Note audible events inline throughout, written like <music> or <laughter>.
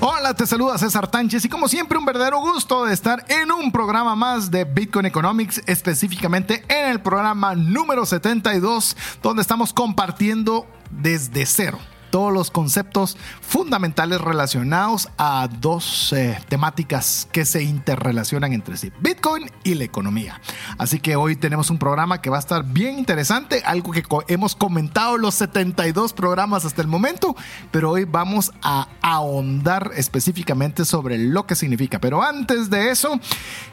Hola, te saluda César Tánchez y como siempre un verdadero gusto de estar en un programa más de Bitcoin Economics, específicamente en el programa número 72, donde estamos compartiendo desde cero todos los conceptos fundamentales relacionados a dos eh, temáticas que se interrelacionan entre sí, Bitcoin y la economía. Así que hoy tenemos un programa que va a estar bien interesante, algo que hemos comentado los 72 programas hasta el momento, pero hoy vamos a ahondar específicamente sobre lo que significa. Pero antes de eso,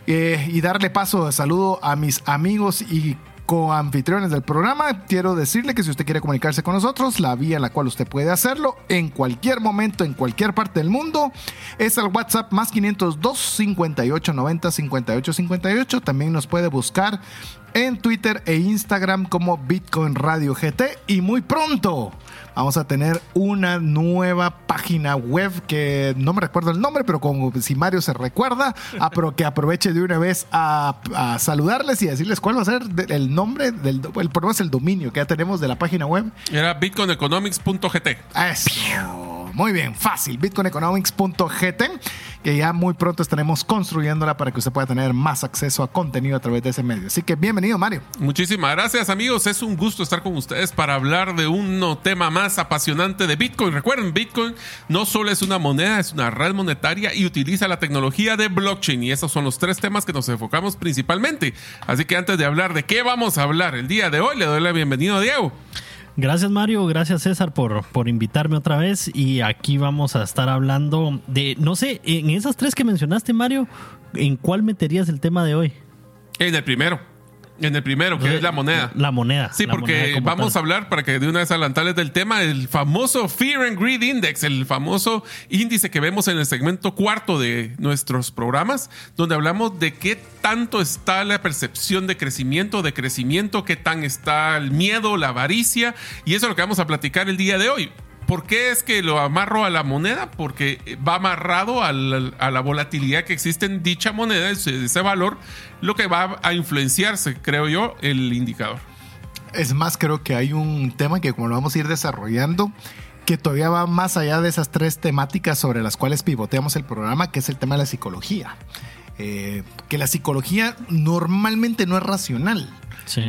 eh, y darle paso de saludo a mis amigos y coanfitriones del programa, quiero decirle que si usted quiere comunicarse con nosotros, la vía en la cual usted puede hacerlo en cualquier momento, en cualquier parte del mundo, es el WhatsApp más 502 58 90 58 58. También nos puede buscar en Twitter e Instagram como Bitcoin Radio GT y muy pronto vamos a tener una nueva página web que no me recuerdo el nombre, pero como si Mario se recuerda, <laughs> que aproveche de una vez a, saludarles y decirles cuál va a ser el nombre del el, es el dominio que ya tenemos de la página web. Era bitcoineconomics.gt. Eso. Muy bien, fácil. Bitcoineconomics.gt, que ya muy pronto estaremos construyéndola para que usted pueda tener más acceso a contenido a través de ese medio. Así que bienvenido, Mario. Muchísimas gracias, amigos. Es un gusto estar con ustedes para hablar de un tema más apasionante de Bitcoin. Recuerden, Bitcoin no solo es una moneda, es una red monetaria y utiliza la tecnología de blockchain. Y esos son los tres temas que nos enfocamos principalmente. Así que antes de hablar de qué vamos a hablar el día de hoy, le doy la bienvenida a Diego. Gracias Mario, gracias César por, por invitarme otra vez y aquí vamos a estar hablando de, no sé, en esas tres que mencionaste Mario, ¿en cuál meterías el tema de hoy? En el primero. En el primero, que es la moneda. La moneda. Sí, porque vamos a hablar, para que de una vez adelantarles del tema, el famoso Fear and Greed Index, el famoso índice que vemos en el segmento cuarto de nuestros programas, donde hablamos de qué tanto está la percepción de crecimiento, de crecimiento, qué tan está el miedo, la avaricia, y eso es lo que vamos a platicar el día de hoy. ¿Por qué es que lo amarro a la moneda? Porque va amarrado a la, volatilidad que existe en dicha moneda, ese, valor, lo que va a influenciarse, creo yo, el indicador. Es más, creo que hay un tema que como lo vamos a ir desarrollando, que todavía va más allá de esas tres temáticas sobre las cuales pivoteamos el programa, que es el tema de la psicología. Eh, que la psicología normalmente no es racional.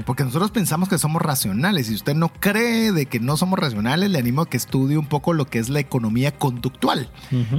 Porque nosotros pensamos que somos racionales. Si usted no cree de que no somos racionales, le animo a que estudie un poco lo que es la economía conductual,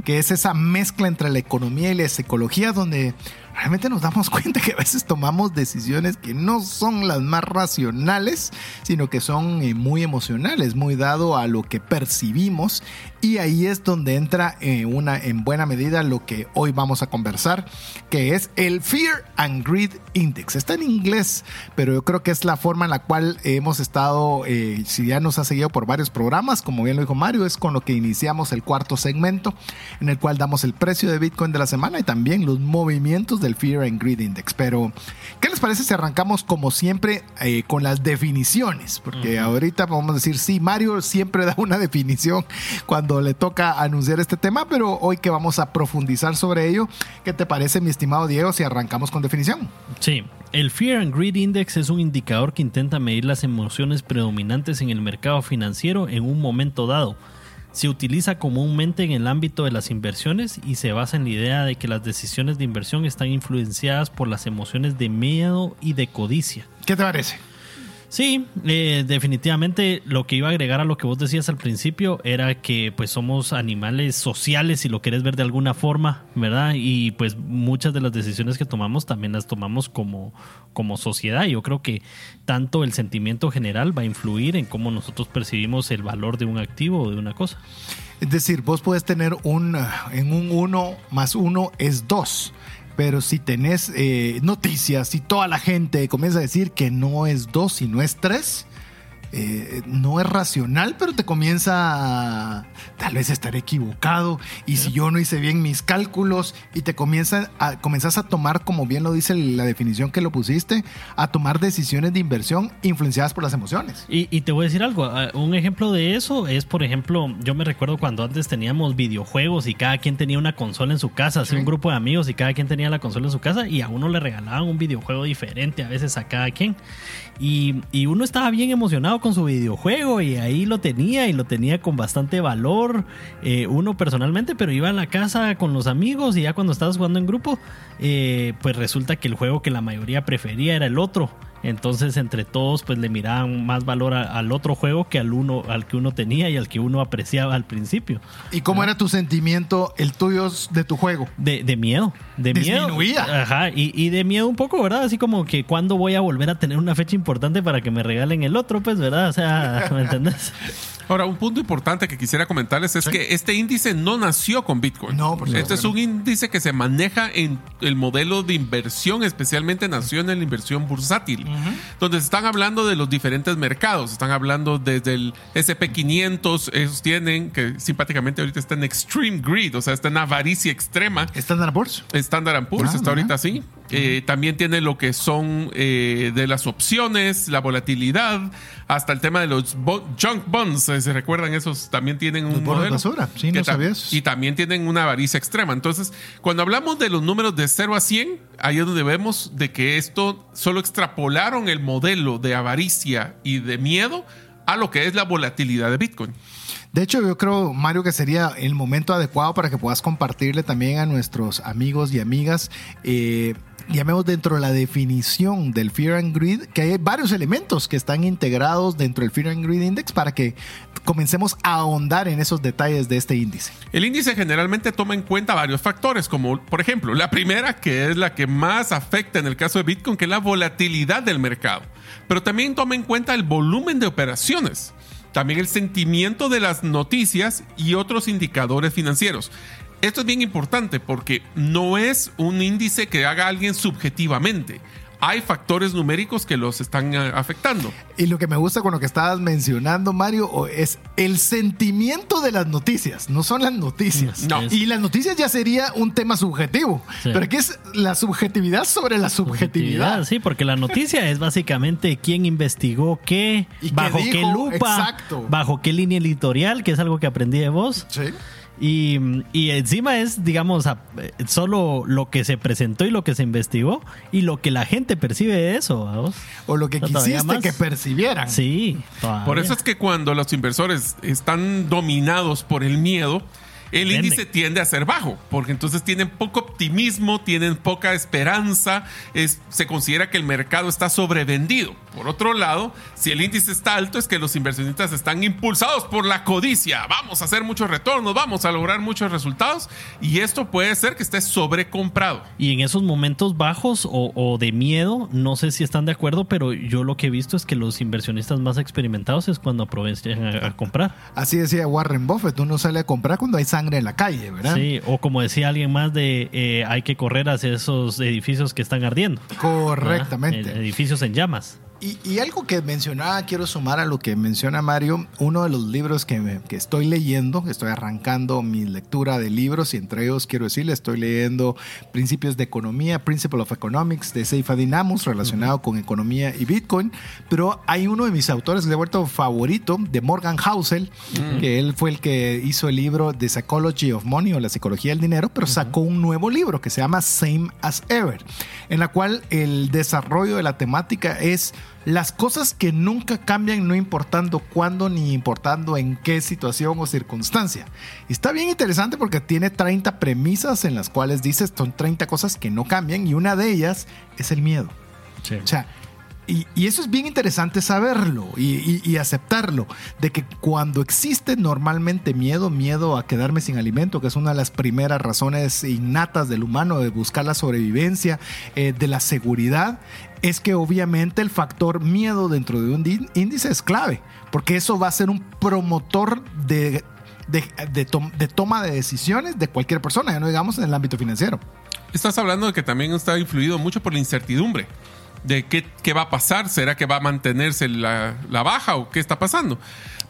que es esa mezcla entre la economía y la psicología donde realmente nos damos cuenta que a veces tomamos decisiones que no son las más racionales, sino que son eh, muy emocionales, muy dado a lo que percibimos. Y ahí es donde entra eh, una, en buena medida lo que hoy vamos a conversar, que es el Fear and Greed Index. Está en inglés, pero yo creo que es la forma en la cual hemos estado, eh, si ya nos ha seguido por varios programas, como bien lo dijo Mario, es con lo que iniciamos el cuarto segmento, en el cual damos el precio de Bitcoin de la semana y también los movimientos de el Fear and Greed Index. Pero, ¿qué les parece si arrancamos como siempre eh, con las definiciones? Porque ahorita vamos a decir, sí, Mario siempre <laughs> da una definición cuando le toca anunciar este tema, pero hoy que vamos a profundizar sobre ello, ¿qué te parece, mi estimado Diego, si arrancamos con definición? Sí, el Fear and Greed Index es un indicador que intenta medir las emociones predominantes en el mercado financiero en un momento dado se utiliza comúnmente en el ámbito de las inversiones y se basa en la idea de que las decisiones de inversión están influenciadas por las emociones de miedo y de codicia. ¿Qué te parece? Sí, eh, definitivamente lo que iba a agregar a lo que vos decías al principio era que pues somos animales sociales si lo querés ver de alguna forma, ¿verdad? Y pues muchas de las decisiones que tomamos también las tomamos como, como sociedad. Yo creo que tanto el sentimiento general va a influir en cómo nosotros percibimos el valor de un activo o de una cosa. Es decir, vos puedes tener un, en un 1 más 1 es 2 pero si tenés eh, noticias y toda la gente comienza a decir que no es dos, sino es tres, eh, no es racional, pero te comienza a tal vez estar equivocado y si yo no hice bien mis cálculos y te comienza a, comenzás a tomar, como bien lo dice la definición que lo pusiste, a tomar decisiones de inversión influenciadas por las emociones. Y, y te voy a decir algo, ah, un ejemplo de eso es, por ejemplo, yo me recuerdo cuando antes teníamos videojuegos y cada quien tenía una consola en su casa, así Sí. un grupo de amigos y cada quien tenía la consola en su casa y a uno le regalaban un videojuego diferente a veces a cada quien. Y, y uno estaba bien emocionado con su videojuego y ahí lo tenía y lo tenía con bastante valor, eh, uno personalmente, pero iba a la casa con los amigos y ya cuando estabas jugando en grupo, eh, pues resulta que el juego que la mayoría prefería era el otro. Entonces entre todos pues le miraban más valor a- al otro juego que al uno al que uno tenía y al que uno apreciaba al principio. ¿Y cómo era tu sentimiento, el tuyo de tu juego? De, de miedo, de miedo. Disminuía. Ajá, y, y de miedo un poco, ¿verdad? Así como que cuando voy a volver a tener una fecha importante para que me regalen el otro, pues, ¿verdad? O sea, <laughs> ¿me entendés? Ahora, un punto importante que quisiera comentarles es que este índice no nació con Bitcoin. No, por supuesto Este es un índice que se maneja en el modelo de inversión, especialmente nació en la inversión bursátil, donde se están hablando de los diferentes mercados. Están hablando desde el SP500, ellos tienen, que simpáticamente ahorita está en Extreme Greed, o sea, está en avaricia extrema. Standard Poor's. Standard Poor's Ah, está mira. ahorita así. Eh, también tiene lo que son eh, de las opciones, la volatilidad, hasta el tema de los junk bonds. eh, ¿Se recuerdan esos? También tienen un Los modelo. basura. Sí, no ta- sabía eso. Y también tienen una avaricia extrema. Entonces, cuando hablamos de los números de 0 a 100, ahí es donde vemos de que esto solo extrapolaron el modelo de avaricia y de miedo a lo que es la volatilidad de Bitcoin. De hecho, yo creo, Mario, que sería el momento adecuado para que puedas compartirle también a nuestros amigos y amigas. eh, llamemos dentro de la definición del Fear and Greed, que hay varios elementos que están integrados dentro del Fear and Greed Index para que comencemos a ahondar en esos detalles de este índice. El índice generalmente toma en cuenta varios factores, como por ejemplo, la primera, que es la que más afecta en el caso de Bitcoin, que es la volatilidad del mercado. Pero también toma en cuenta el volumen de operaciones, también el sentimiento de las noticias y otros indicadores financieros. Esto es bien importante porque no es un índice que haga alguien subjetivamente. Hay factores numéricos que los están eh, afectando. Y lo que me gusta con lo que estabas mencionando, Mario, es el sentimiento de las noticias, no son las noticias. No. Y las noticias ya sería un tema subjetivo, Sí. pero aquí es la subjetividad sobre la subjetividad. Sí, porque la noticia es básicamente quién investigó qué, ¿Y qué bajo qué dijo? lupa, Exacto. bajo qué línea editorial, que es algo que aprendí de vos. Sí. Y, y encima es, digamos, a- eh, solo lo que se presentó y lo que se investigó y lo que la gente percibe de eso. ¿vamos? O lo que No, quisiste que percibieran. Sí, todavía. Por eso es que cuando los inversores están dominados por el miedo, el índice tiende a ser bajo, porque entonces tienen poco optimismo, tienen poca esperanza, es- se considera que el mercado está sobrevendido. Por otro lado, si el índice está alto, es que los inversionistas están impulsados por la codicia. Vamos a hacer muchos retornos, vamos a lograr muchos resultados, y esto puede ser que esté sobrecomprado. Y en esos momentos bajos o, o de miedo, no sé si están de acuerdo, pero yo lo que he visto es que los inversionistas más experimentados es cuando aprovechan a, a comprar. Así decía Warren Buffett, uno sale a comprar cuando hay sangre en la calle, ¿verdad? Sí, o como decía alguien más de eh, hay que correr hacia esos edificios que están ardiendo. Correctamente. ¿verdad? Edificios en llamas. Y, y algo que mencionaba, quiero sumar a lo que menciona Mario, uno de los libros que, me- que estoy leyendo, estoy arrancando mi lectura de libros y entre ellos quiero decirle, estoy leyendo Principios de Economía, Principle of Economics de Seyfadin Amos relacionado con economía y Bitcoin, pero hay uno de mis autores le he vuelto favorito, de Morgan Housel, que él fue el que hizo el libro The Psychology of Money o la psicología del dinero, pero sacó un nuevo libro que se llama Same as Ever, en la cual el desarrollo de la temática es las cosas que nunca cambian, no importando cuándo ni importando en qué situación o circunstancia. Y está bien interesante porque tiene 30 premisas en las cuales dices son 30 cosas que no cambian y una de ellas es el miedo. O sea, y, y eso es bien interesante saberlo y, y- y aceptarlo, de que cuando existe normalmente miedo, miedo a quedarme sin alimento, que es una de las primeras razones innatas del humano de buscar la sobrevivencia, eh, de la seguridad, es que obviamente el factor miedo dentro de un índice es clave, porque eso va a ser un promotor de... De, de tom- de toma de decisiones de cualquier persona, ya no digamos en el ámbito financiero. Estás hablando de que también está influido mucho por la incertidumbre. de qué, qué va a pasar. ¿Será que va a mantenerse la, la baja o qué está pasando?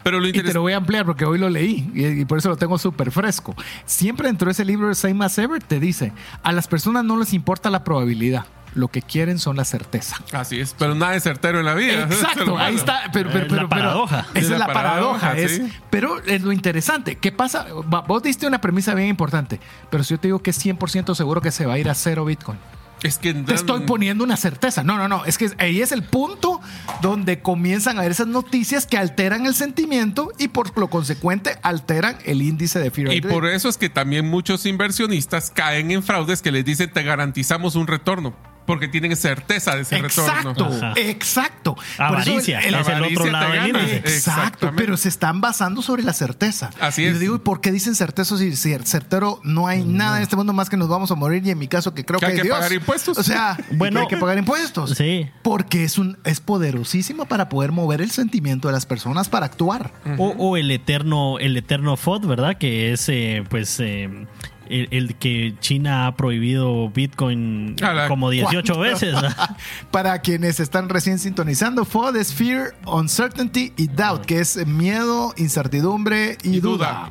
Pero lo Y te lo voy a ampliar porque hoy lo leí y, y por eso lo tengo súper fresco. Siempre dentro de ese libro de Same as Ever te dice, a las personas no les importa la probabilidad, lo que quieren son la certeza. Así es, pero nada es certero en la vida. Exacto, ahí está. Pero, pero, Es la pero- pero- paradoja. esa es la la paradoja. paradoja, es- sí. Pero es lo interesante. ¿Qué pasa? Vos diste una premisa bien importante, pero si yo te digo que es 100% seguro que se va a ir a cero Bitcoin. Es que Te estoy poniendo una certeza. No, no, no. Es que ahí es el punto donde comienzan a ver esas noticias que alteran el sentimiento y por lo consecuente alteran el índice de Fear Y por eso es que también muchos inversionistas caen en fraudes que les dicen te garantizamos un retorno. Porque tienen certeza de ese Exacto, retorno. Ajá. exacto. Eso Avaricia, el- es el otro lado del gana. índice. Exacto, pero se están basando sobre la certeza. Así Y yo es. digo, ¿y por qué dicen certeza si si certero no hay nada en este mundo más que nos vamos a morir? Y en mi caso, que creo Que que, hay que Dios. pagar impuestos. O sea, <laughs> Bueno, hay que pagar impuestos. sí. Porque es un es poderosísimo para poder mover el sentimiento de las personas para actuar. O, o el eterno, el eterno FOD, ¿verdad? Que es eh, pues eh, el, el que China ha prohibido Bitcoin la- como 18 ¿Cuánto? veces. <laughs> Para quienes están recién sintonizando, FOD es Fear, Uncertainty y Doubt, que es miedo, incertidumbre y, Y duda. duda.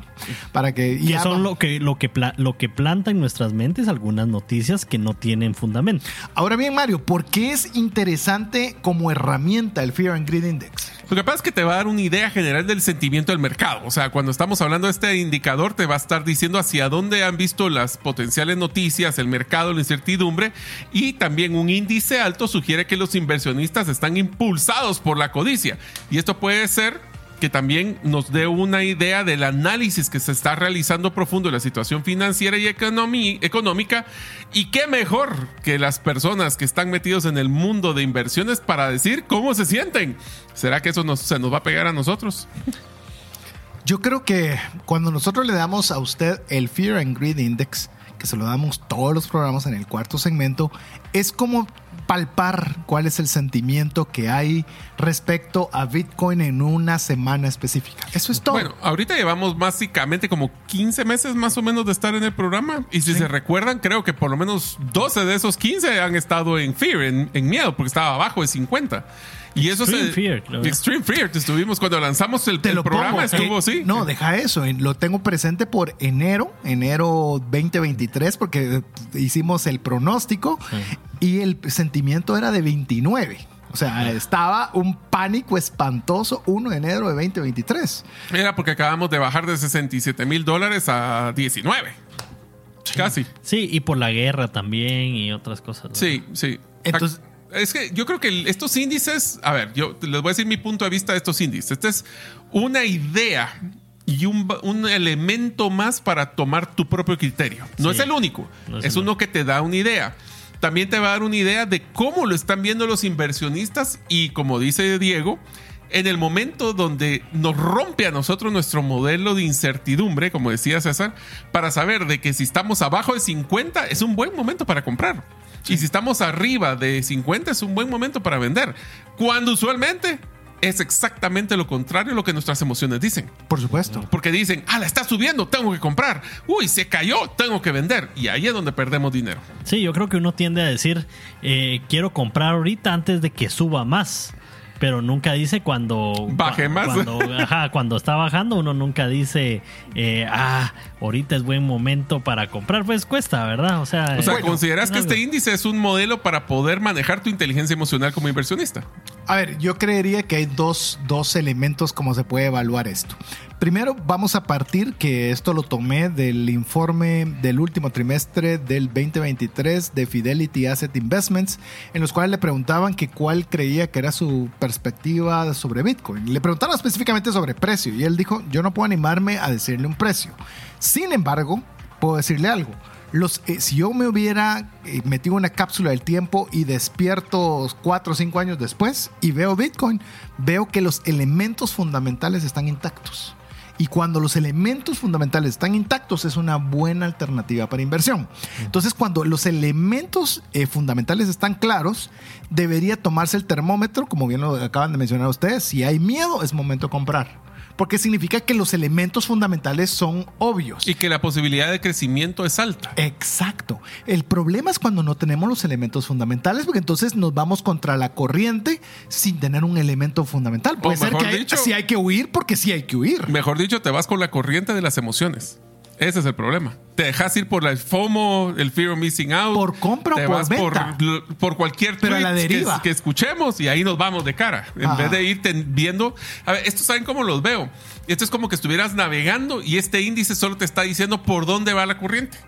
Para que Que ya son lo que, lo, que pla- lo que planta en nuestras mentes algunas noticias que no tienen fundamento. Ahora bien, Mario, ¿por qué es interesante como herramienta el Fear and Greed Index? Lo que pasa es que te va a dar una idea general del sentimiento del mercado. O sea, cuando estamos hablando de este indicador, te va a estar diciendo hacia dónde han visto las potenciales noticias, el mercado, la incertidumbre. Y también un índice alto sugiere que los inversionistas están impulsados por la codicia. Y esto puede ser que también nos dé una idea del análisis que se está realizando profundo de la situación financiera y económica. Y qué mejor que las personas que están metidos en el mundo de inversiones para decir cómo se sienten. ¿Será que eso se nos va a pegar a nosotros? Yo creo que cuando nosotros le damos a usted el Fear and Greed Index, que se lo damos todos los programas en el cuarto segmento, es como palpar cuál es el sentimiento que hay respecto a Bitcoin en una semana específica. Eso es todo. Bueno, ahorita llevamos básicamente como 15 meses más o menos de estar en el programa. Y si se recuerdan, creo que por lo menos 12 de esos 15 han estado en Fear, en, en miedo, porque estaba abajo de 50. Y eso Extreme se- Fear, claro. Extreme Fear. Estuvimos cuando lanzamos el, te el lo programa, pongo. estuvo Eh, así. No, deja eso. Lo tengo presente por enero, enero 2023, porque hicimos el pronóstico y el sentimiento era de 29. O sea, estaba un pánico espantoso 1 de enero de 2023. Era porque acabamos de bajar de 67 mil dólares a 19. Casi. Sí, y por la guerra también y otras cosas. ¿no? Sí, sí. Entonces- es que yo creo que estos índices, a ver, yo les voy a decir mi punto de vista de estos índices. Esta es una idea y un, un elemento más para tomar tu propio criterio. No Sí. es el único, No es es el uno que te da una idea. También te va a dar una idea de cómo lo están viendo los inversionistas y como dice Diego, en el momento donde nos rompe a nosotros nuestro modelo de incertidumbre, como decía César, para saber de que si estamos abajo de 50 es un buen momento para comprar. Y si estamos arriba de 50 es un buen momento para vender. Cuando usualmente es exactamente lo contrario a lo que nuestras emociones dicen. Por supuesto. Porque dicen, ah, la está subiendo, tengo que comprar. Uy, se cayó, tengo que vender. Y ahí es donde perdemos dinero. Sí, yo creo que uno tiende a decir, eh, quiero comprar ahorita antes de que suba más. Pero nunca dice cuando... Baje más. Cuando, ajá, cuando está bajando, uno nunca dice, eh, ah, ahorita es buen momento para comprar. Pues cuesta, ¿verdad? O sea, O sea, ¿consideras que algo. este índice es un modelo para poder manejar tu inteligencia emocional como inversionista? A ver, yo creería que hay dos, dos elementos como se puede evaluar esto. Primero, vamos a partir que esto lo tomé del informe del último trimestre del 2023 de Fidelity Asset Investments, en los cuales le preguntaban que cuál creía que era su perspectiva sobre Bitcoin. Le preguntaron específicamente sobre precio y él dijo, yo no puedo animarme a decirle un precio. Sin embargo, puedo decirle algo. Los, eh, si yo me hubiera eh, metido una cápsula del tiempo y despierto cuatro o cinco años después y veo Bitcoin, veo que los elementos fundamentales están intactos. Y cuando los elementos fundamentales están intactos es una buena alternativa para inversión. Entonces cuando los elementos eh, fundamentales están claros, debería tomarse el termómetro, como bien lo acaban de mencionar ustedes. Si hay miedo, es momento de comprar. Porque significa que los elementos fundamentales son obvios. Y que la posibilidad de crecimiento es alta. Exacto. El problema es cuando no tenemos los elementos fundamentales, porque entonces nos vamos contra la corriente sin tener un elemento fundamental. Puede O ser mejor que hay- dicho- sí hay que huir porque sí hay que huir. Mejor dicho, te vas con la corriente de las emociones. Ese es el problema. Te dejas ir por el FOMO, el Fear of Missing Out. Por compra o por venta. Por, por cualquier Pero a que- escuchemos y ahí nos vamos de cara. En Ajá. vez de irte viendo. A ver, esto saben cómo los veo. Esto es como que estuvieras navegando y este índice solo te está diciendo por dónde va la corriente.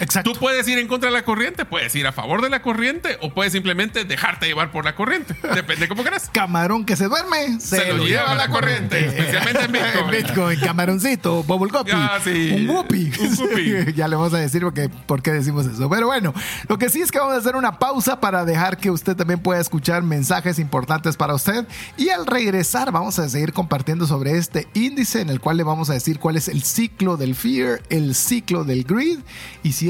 Exacto. Tú puedes ir en contra de la corriente, puedes ir a favor de la corriente o puedes simplemente dejarte llevar por la corriente. <laughs> Depende cómo quieras. Camarón que se duerme, se, lo lleva la corriente, especialmente en <laughs> Bitcoin. En Bitcoin, camaroncito, bubble guppy, Ah, sí. un whoopy. Un whoopee. <laughs> ya le vamos a decir porque, por qué decimos eso. Pero bueno, lo que sí es que vamos a hacer una pausa para dejar que usted también pueda escuchar mensajes importantes para usted. Y al regresar vamos a seguir compartiendo sobre este índice en el cual le vamos a decir cuál es el ciclo del fear, el ciclo del greed y si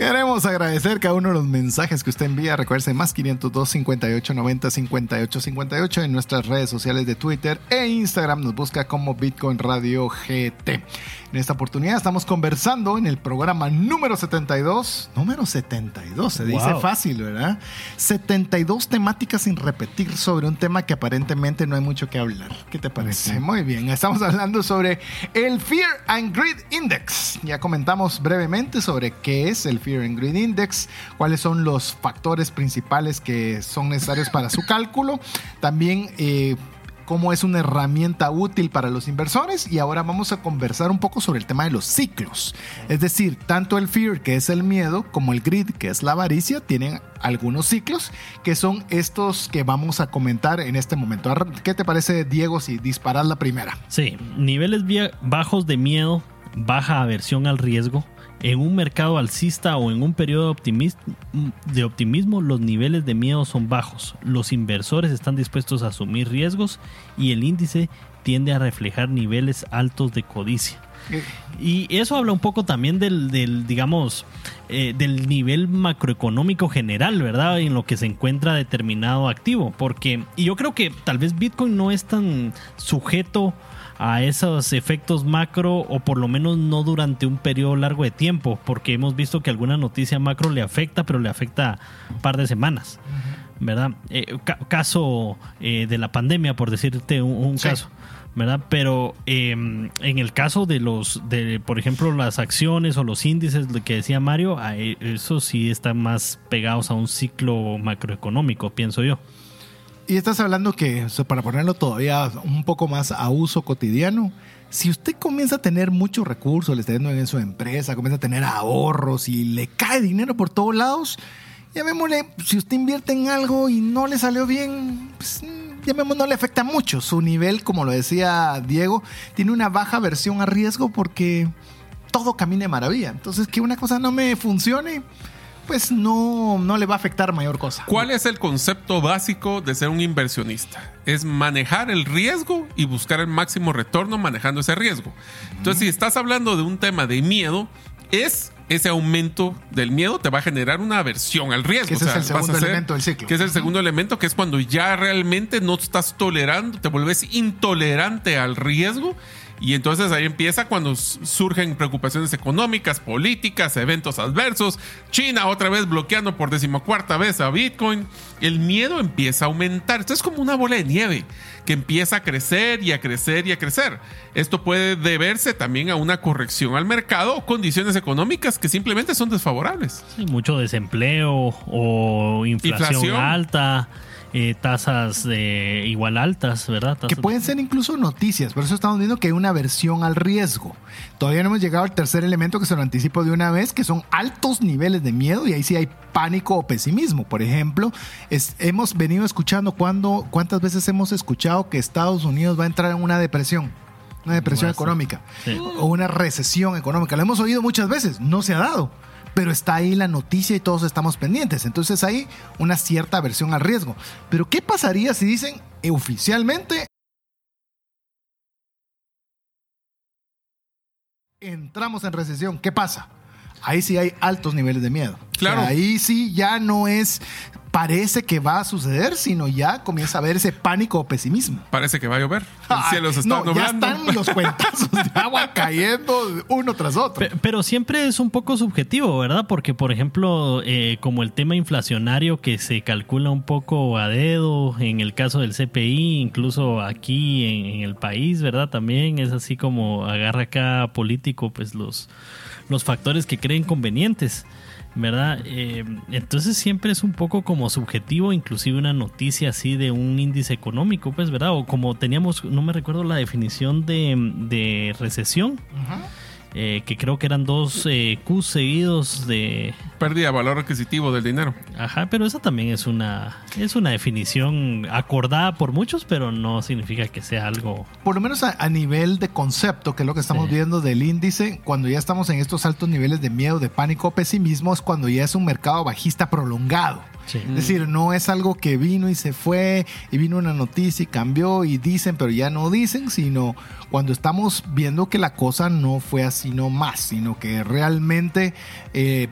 Queremos agradecer cada uno de los mensajes que usted envía. Recuerde más 502 58 90 58 58 en nuestras redes sociales de Twitter e Instagram. Nos busca como Bitcoin Radio GT. En esta oportunidad estamos conversando en el programa número 72. Número 72, se dice fácil, ¿verdad? 72 temáticas sin repetir sobre un tema que aparentemente no hay mucho que hablar. ¿Qué te parece? Muy bien, estamos hablando sobre el Fear and Greed Index. Ya comentamos brevemente sobre qué es el Fear and Greed Index, cuáles son los factores principales que son necesarios para su cálculo. También... eh, cómo es una herramienta útil para los inversores y ahora vamos a conversar un poco sobre el tema de los ciclos. Es decir, tanto el fear, que es el miedo, como el greed, que es la avaricia, tienen algunos ciclos que son estos que vamos a comentar en este momento. ¿Qué te parece, Diego, si disparas la primera? Sí, niveles bajos de miedo, baja aversión al riesgo. En un mercado alcista o en un periodo de optimis- de optimismo, los niveles de miedo son bajos. Los inversores están dispuestos a asumir riesgos y el índice tiende a reflejar niveles altos de codicia. Y eso habla un poco también del, del, digamos, eh, del nivel macroeconómico general, ¿verdad? En lo que se encuentra determinado activo. Porque, y yo creo que tal vez Bitcoin no es tan sujeto a esos efectos macro o por lo menos no durante un periodo largo de tiempo, porque hemos visto que alguna noticia macro le afecta, pero le afecta un par de semanas, ¿verdad? Eh, ca- caso eh, de la pandemia, por decirte un, un Sí. caso. ¿verdad? Pero eh, en el caso de los, de por ejemplo, las acciones o los índices que decía Mario, eso sí están más pegados a un ciclo macroeconómico, pienso yo. Y estás hablando que, o sea, para ponerlo todavía un poco más a uso cotidiano, si usted comienza a tener muchos recursos, le está yendo en su empresa, comienza a tener ahorros y le cae dinero por todos lados, llamémosle, si usted invierte en algo y no le salió bien, pues, mm, llamémosle, no le afecta mucho. Su nivel, como lo decía Diego, tiene una baja versión a riesgo porque todo camina de maravilla. Entonces, que una cosa no me funcione, pues no, no le va a afectar mayor cosa. ¿Cuál es el concepto básico de ser un inversionista? Es manejar el riesgo y buscar el máximo retorno manejando ese riesgo. Entonces, si estás hablando de un tema de miedo, es ese aumento del miedo te va a generar una aversión al riesgo. Que ese es el segundo hacer- elemento del ciclo. Que es el segundo elemento, que es cuando ya realmente no estás tolerando, te vuelves intolerante al riesgo. Y entonces ahí empieza cuando surgen preocupaciones económicas, políticas, eventos adversos. China otra vez bloqueando por decimocuarta vez a Bitcoin. El miedo empieza a aumentar. Esto es como una bola de nieve que empieza a crecer y a crecer y a crecer. Esto puede deberse también a una corrección al mercado o condiciones económicas que simplemente son desfavorables. Sí, mucho desempleo o inflación, Inflación. alta, eh, tasas eh, igual altas, ¿verdad? Que pueden ser incluso noticias, por eso estamos viendo que hay una aversión al riesgo. Todavía no hemos llegado al tercer elemento que se lo anticipo de una vez, que son altos niveles de miedo y ahí sí hay pánico o pesimismo. Por ejemplo, es- hemos venido escuchando cuando, cuántas veces hemos escuchado que Estados Unidos va a entrar en una depresión, una depresión económica Sí. o una recesión económica. Lo hemos oído muchas veces, no se ha dado. Pero está ahí la noticia y todos estamos pendientes. Entonces hay una cierta aversión al riesgo. Pero ¿qué pasaría si dicen oficialmente entramos en recesión? ¿Qué pasa? Ahí sí hay altos niveles de miedo. Claro. O sea, ahí sí ya no es, parece que va a suceder, sino ya comienza a haber ese pánico o pesimismo. Parece que va a llover. El cielo se está no, ya están los cuentazos de agua <laughs> cayendo uno tras otro. Pe- Pero siempre es un poco subjetivo, ¿verdad? Porque, por ejemplo, eh, como el tema inflacionario que se calcula un poco a dedo, en el caso del CPI, incluso aquí en, en el país, ¿verdad? También es así como agarra cada político, pues los, los factores que creen convenientes. ¿Verdad? Eh, entonces siempre es un poco como subjetivo, inclusive una noticia así de un índice económico, pues, ¿verdad? O como teníamos, no me recuerdo la definición de, de recesión, eh, que creo que eran dos eh, Qs seguidos de... Pérdida de valor adquisitivo del dinero. Ajá, pero esa también es una, es una definición acordada por muchos, pero no significa que sea algo... por lo menos a, a nivel de concepto, que es lo que estamos Sí. viendo del índice, cuando ya estamos en estos altos niveles de miedo, de pánico pesimismo, es cuando ya es un mercado bajista prolongado. Sí. Es decir, no es algo que vino y se fue y vino una noticia y cambió y dicen, pero ya no dicen, sino cuando estamos viendo que la cosa no fue así no más, sino que realmente eh,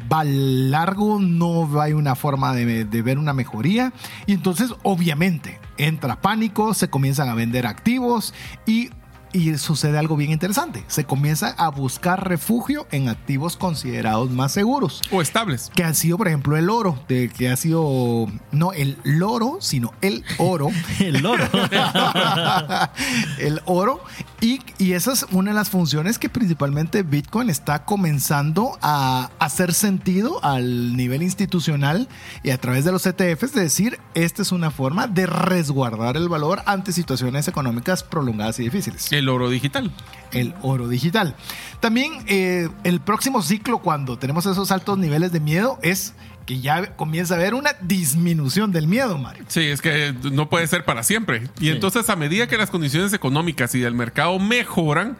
largo, no hay una forma de, ver una mejoría. Y entonces, obviamente, entra pánico, se comienzan a vender activos y y sucede algo bien interesante. Se comienza a buscar refugio en activos considerados más seguros. O estables. Que ha sido, por ejemplo, el oro, de que ha sido no el loro, sino el oro. <laughs> El oro. <laughs> el oro. Y, y esa es una de las funciones que principalmente Bitcoin está comenzando a hacer sentido al nivel institucional y a través de los ETFs de decir, esta es una forma de resguardar el valor ante situaciones económicas prolongadas y difíciles El oro digital. el oro digital. También eh, el próximo ciclo, cuando tenemos esos altos niveles de miedo, es que ya comienza a haber una disminución del miedo, Mario. Sí, es que no puede ser para siempre. Y Sí. entonces a medida que las condiciones económicas y del mercado mejoran,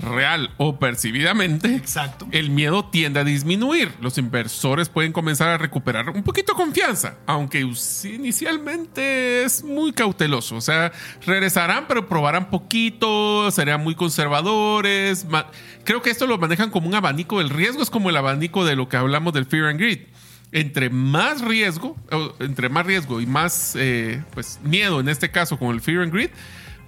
real o percibidamente, Exacto. el miedo tiende a disminuir. Los inversores pueden comenzar a recuperar un poquito de confianza, aunque inicialmente es muy cauteloso. O sea, regresarán, pero probarán poquito, serán muy conservadores. Creo que esto lo manejan como un abanico. El riesgo es como el abanico de lo que hablamos del fear and greed. Entre más riesgo, entre más riesgo y más eh, pues, miedo, en este caso, como el fear and greed,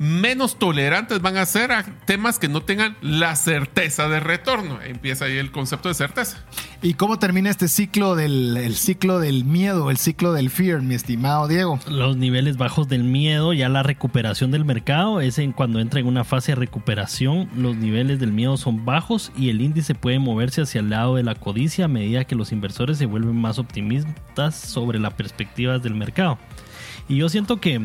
menos tolerantes van a ser a temas que no tengan la certeza de retorno. Empieza ahí el concepto de certeza. ¿Y cómo termina este ciclo del el ciclo del miedo, el ciclo del fear, mi estimado Diego? Los niveles bajos del miedo, ya la recuperación del mercado, es en cuando entra en una fase de recuperación, los niveles del miedo son bajos y el índice puede moverse hacia el lado de la codicia a medida que los inversores se vuelven más optimistas sobre las perspectivas del mercado. Y yo siento que,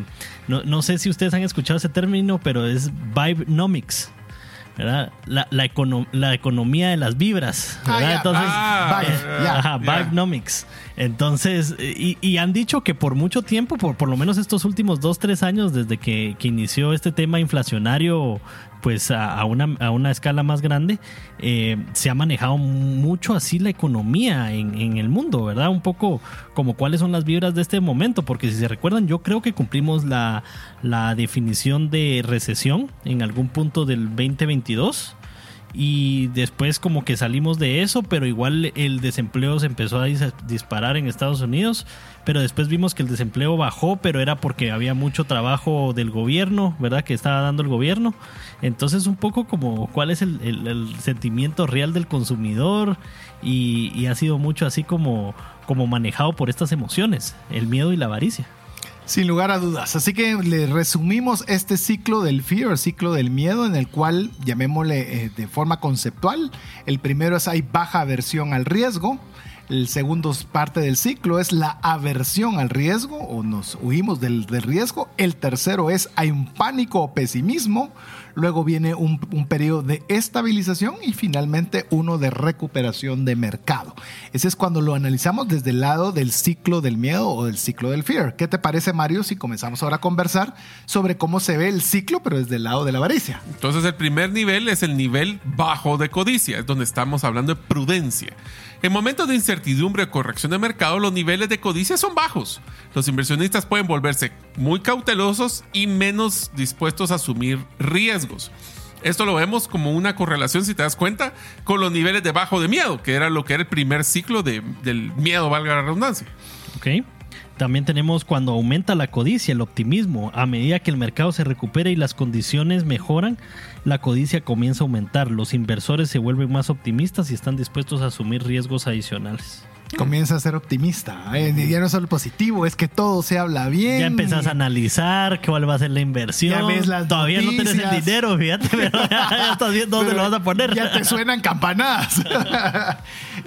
no, no sé si ustedes han escuchado ese término, pero es Vibenomics. ¿verdad? La, la, econo- la economía de las vibras. Ah, ¿verdad? Entonces, Ah, Vibe, eh. Ajá, ya. Vibenomics. Entonces, y, y han dicho que por mucho tiempo, por, por lo menos estos últimos dos, tres años, desde que, que inició este tema inflacionario, pues a, una, a una escala más grande, eh, se ha manejado mucho así la economía en, en el mundo, ¿verdad? Un poco como cuáles son las vibras de este momento, porque si se recuerdan, yo creo que cumplimos la, la definición de recesión en algún punto del 2022 y después como que salimos de eso, pero igual el desempleo se empezó a dis- disparar en Estados Unidos, pero después vimos que el desempleo bajó, pero era porque había mucho trabajo del gobierno, ¿verdad? Que estaba dando el gobierno. Entonces un poco como cuál es el sentimiento real del consumidor y, y ha sido mucho así como, como manejado por estas emociones, el miedo y la avaricia. Sin lugar a dudas. Así que le resumimos este ciclo del fear, ciclo del miedo, en el cual, llamémosle eh, de forma conceptual, el primero es hay baja aversión al riesgo. El segundo parte del ciclo es la aversión al riesgo o nos huimos del, del riesgo. El tercero es hay un pánico o pesimismo. Luego viene un, periodo de estabilización y finalmente uno de recuperación de mercado. Ese es cuando lo analizamos desde el lado del ciclo del miedo o del ciclo del fear. ¿Qué te parece, Mario, si comenzamos ahora a conversar sobre cómo se ve el ciclo, pero desde el lado de la avaricia? Entonces el primer nivel es el nivel bajo de codicia, es donde estamos hablando de prudencia. En momentos de incertidumbre o corrección de mercado, los niveles de codicia son bajos. Los inversionistas pueden volverse muy cautelosos y menos dispuestos a asumir riesgos. Esto lo vemos como una correlación, si te das cuenta, con los niveles de bajo de miedo, que era lo que era el primer ciclo de- del miedo, valga la redundancia. ¿ok? También tenemos cuando aumenta la codicia, el optimismo. A medida que el mercado se recupera y las condiciones mejoran, la codicia comienza a aumentar. Los inversores se vuelven más optimistas y están dispuestos a asumir riesgos adicionales. Comienza a ser optimista. Eh, ya no es solo positivo, es que todo se habla bien. Ya empezás a analizar cuál va a ser la inversión. Ya ves las Todavía no tenés el dinero, fíjate, pero ya, ya <laughs> estás viendo dónde Pero lo vas a poner. Ya te suenan campanadas. <laughs>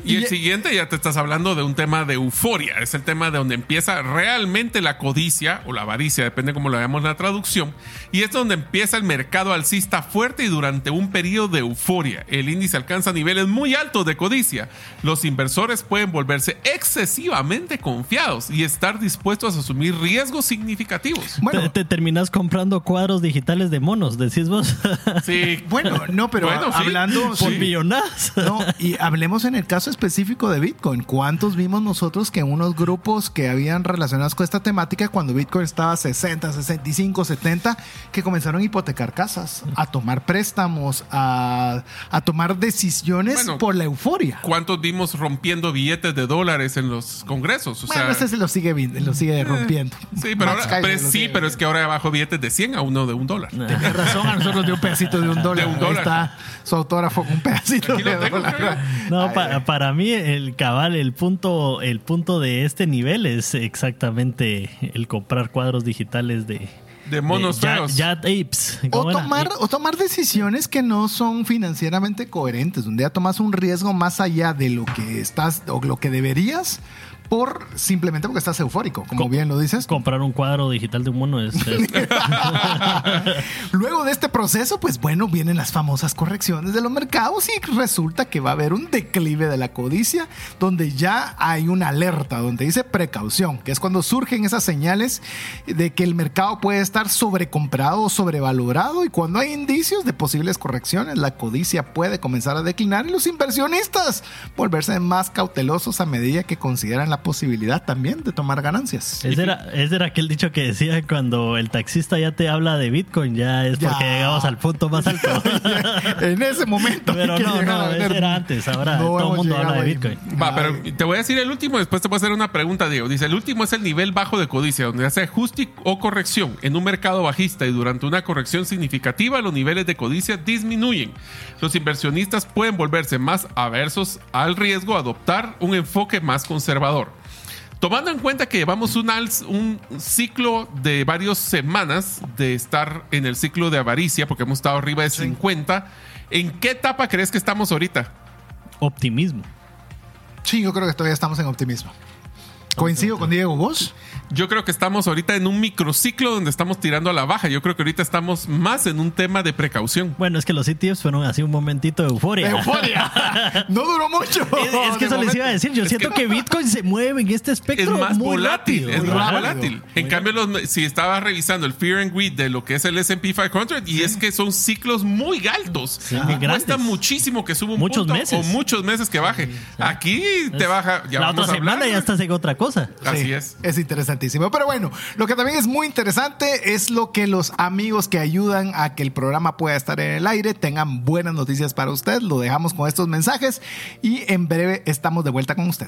Y el siguiente ya te estás hablando de un tema de euforia. Es el tema de donde empieza realmente la codicia o la avaricia, depende cómo lo veamos la traducción. Y es donde empieza el mercado alcista fuerte y durante un periodo de euforia. El índice alcanza niveles muy altos de codicia. Los inversores pueden volverse excesivamente confiados y estar dispuestos a asumir riesgos significativos. Bueno, te, te terminas comprando cuadros digitales de monos, decís vos. <laughs> Sí. bueno, no, pero Bueno, sí. hablando Por sí. millonadas. No, y hablemos en el caso específico de Bitcoin. ¿Cuántos vimos nosotros que unos grupos que habían relacionados con esta temática cuando Bitcoin estaba a 60, 65, 70, que comenzaron a hipotecar casas, a tomar préstamos, a, a tomar decisiones Bueno, por la euforia? ¿Cuántos vimos rompiendo billetes de dólares en los congresos? O Bueno, sea, ese se lo sigue, lo sigue rompiendo. sí, pero, Max ahora, Kaiser pero lo sí, sigue pero es que ahora bajo billetes de 100 a uno de un dólar. Tienes razón, a nosotros de un pedacito de un dólar. De un Ahí está su autógrafo con un pedacito de tengo, dólar. No, Ay, pa- para mí el cabal, el punto, el punto de este nivel es exactamente el comprar cuadros digitales de, De monos de feos. Yad Apes. O tomar, o tomar decisiones que no son financieramente coherentes. Un día tomas un riesgo más allá de lo que estás o lo que deberías por simplemente porque estás eufórico, como Co- bien lo dices. comprar un cuadro digital de un mono es, es- <laughs> Luego de este proceso, pues bueno, vienen las famosas correcciones de los mercados y resulta que va a haber un declive de la codicia, donde ya hay una alerta, donde dice precaución, que es cuando surgen esas señales de que el mercado puede estar sobrecomprado o sobrevalorado y cuando hay indicios de posibles correcciones, la codicia puede comenzar a declinar y los inversionistas volverse más cautelosos a medida que consideran la posibilidad también de tomar ganancias. ese era, ese era aquel dicho que decía cuando el taxista ya te habla de Bitcoin, ya es Ya. porque llegamos al punto más alto. <laughs> en ese momento. Pero no, no, ese era antes, ahora No todo el mundo habla de. Bitcoin. Va, pero te voy a decir el último, después te voy a hacer una pregunta, Diego. Dice, el último es el nivel bajo de codicia, donde hace ajuste o corrección en un mercado bajista y durante una corrección significativa los niveles de codicia disminuyen. Los inversionistas pueden volverse más aversos al riesgo, adoptar un enfoque más conservador. Tomando en cuenta que llevamos un, un ciclo de varias semanas de estar en el ciclo de avaricia, porque hemos estado arriba de 50, ¿en qué etapa crees que estamos ahorita? Optimismo. Sí, yo creo que todavía estamos en optimismo. Coincido con Diego, ¿vos? Yo creo que estamos ahorita en un microciclo donde estamos tirando a la baja. Yo creo que ahorita estamos más en un tema de precaución. Bueno, es que los ETFs fueron así un momentito de euforia. ¡Euforia! <laughs> no duró mucho. Es, es que eso les iba a decir. Yo siento que, Bitcoin se mueve en este Es espectro más muy volátil, rápido. es muy más rápido. volátil. En cambio, los- si estaba revisando el Fear and Greed de lo que es el S&P 500 y es que son ciclos muy altos. Sí, y cuesta muchísimo que suba un Muchos punto meses. o muchos meses que baje. Aquí te Es- baja, ya la vamos otra a hablar. semana ya estás en otra cosa. Así Sí, es. Es interesantísimo. Pero bueno, lo que también es muy interesante es lo que los amigos que ayudan a que el programa pueda estar en el aire tengan buenas noticias para usted. Lo dejamos con estos mensajes y en breve estamos de vuelta con usted.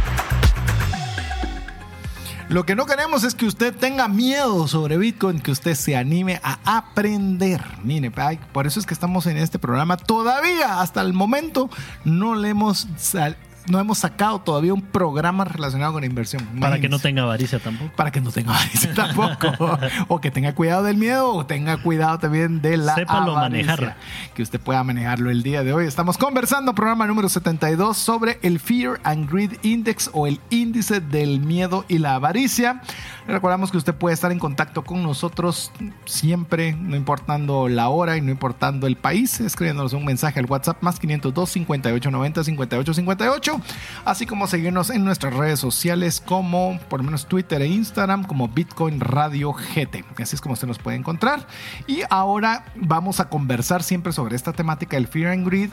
Lo que no queremos es que usted tenga miedo sobre Bitcoin, que usted se anime a aprender. Mire, por eso es que estamos en este programa. Todavía, hasta el momento, no le hemos sal- no hemos sacado todavía un programa relacionado con inversión. Para que no tenga avaricia tampoco. para que no tenga avaricia <laughs> tampoco. o que tenga cuidado del miedo o tenga cuidado también de la Sépalo avaricia. manejar. Que usted pueda manejarlo el día de hoy. Estamos conversando, programa número 72, sobre el Fear and Greed Index o el índice del miedo y la avaricia. Recordamos que usted puede estar en contacto con nosotros siempre, no importando la hora y no importando el país, escribiéndonos un mensaje al WhatsApp más 502 5890 5858, así como seguirnos en nuestras redes sociales como por lo menos Twitter e Instagram como Bitcoin Radio GT. Así es como usted nos puede encontrar. Y ahora vamos a conversar siempre sobre esta temática del Fear and Greed.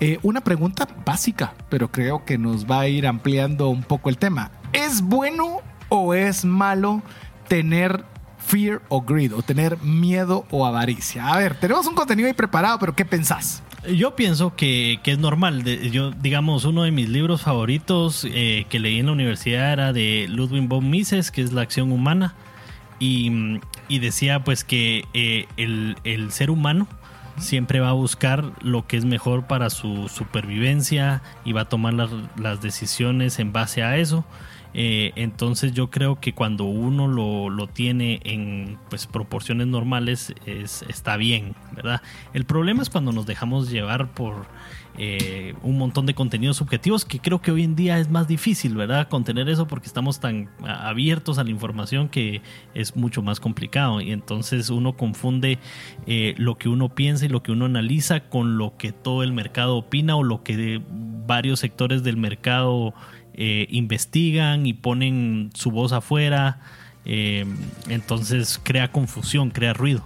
Eh, una pregunta básica, pero creo que nos va a ir ampliando un poco el tema. ¿Es bueno o es malo tener fear o greed o tener miedo o avaricia? A ver, tenemos un contenido ahí preparado, pero ¿qué pensás? Yo pienso que, que es normal. Yo, digamos, uno de mis libros favoritos eh, que leí en la universidad era de Ludwig von Mises, que es La acción humana. Y, y decía pues que eh, el, el ser humano siempre va a buscar lo que es mejor para su supervivencia y va a tomar las, las decisiones en base a eso. Eh, entonces yo creo que cuando uno lo, lo tiene en pues, proporciones normales es, está bien, ¿verdad? El problema es cuando nos dejamos llevar por eh, un montón de contenidos subjetivos que creo que hoy en día es más difícil, ¿verdad? Contener eso porque estamos tan abiertos a la información que es mucho más complicado y entonces uno confunde eh, lo que uno piensa y lo que uno analiza con lo que todo el mercado opina o lo que varios sectores del mercado eh, investigan y ponen su voz afuera. eh, entonces crea confusión, crea ruido.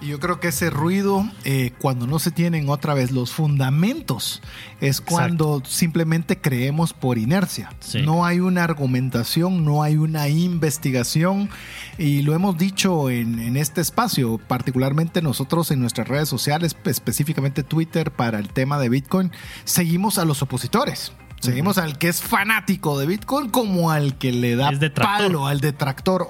Y yo creo que ese ruido, eh, cuando no se tienen otra vez los fundamentos, es cuando simplemente creemos por inercia. Sí. No hay una argumentación, no hay una investigación. Y lo hemos dicho en, en este espacio, particularmente nosotros en nuestras redes sociales, específicamente Twitter para el tema de Bitcoin, seguimos a los opositores. Seguimos al que es fanático de Bitcoin como al que le da palo al detractor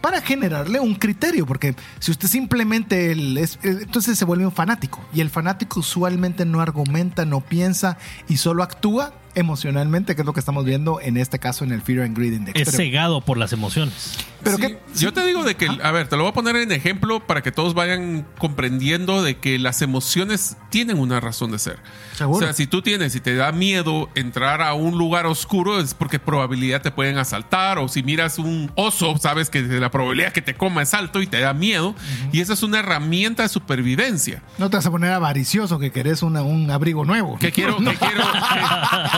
para generarle un criterio, porque si usted simplemente el- es- entonces se vuelve un fanático y el fanático usualmente no argumenta, no piensa y solo actúa emocionalmente, que es lo que estamos viendo en este caso en el Fear and Greed Index. Es Pero- cegado por las emociones. pero Sí, qué- Yo te digo de que, a ver, te lo voy a poner en ejemplo para que todos vayan comprendiendo de que las emociones tienen una razón de ser. Seguro. O sea, si tú tienes, si te da miedo entrar a un lugar oscuro, es porque probabilidad te pueden asaltar. O si miras un oso, sabes que la probabilidad que te coma es alto y te da miedo. Y esa es una herramienta de supervivencia. no te vas a poner avaricioso que querés una- un abrigo nuevo. Que quiero, que <laughs> que- que quiero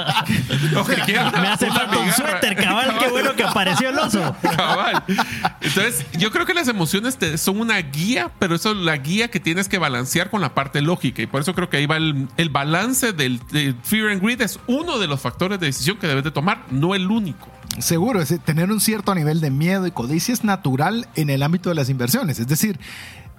<laughs> Me hace falta un suéter, cabal. Qué bueno que apareció el oso. Cabal. Entonces Entonces, yo creo que las emociones te- son una guía, pero eso es la guía que tienes que balancear con la parte lógica. Y por eso creo que ahí va el, el balance del, del fear and greed. Es uno de los factores de decisión que debes de tomar, no el único. Seguro, es tener un cierto nivel de miedo y codicia es natural en el ámbito de las inversiones. Es decir,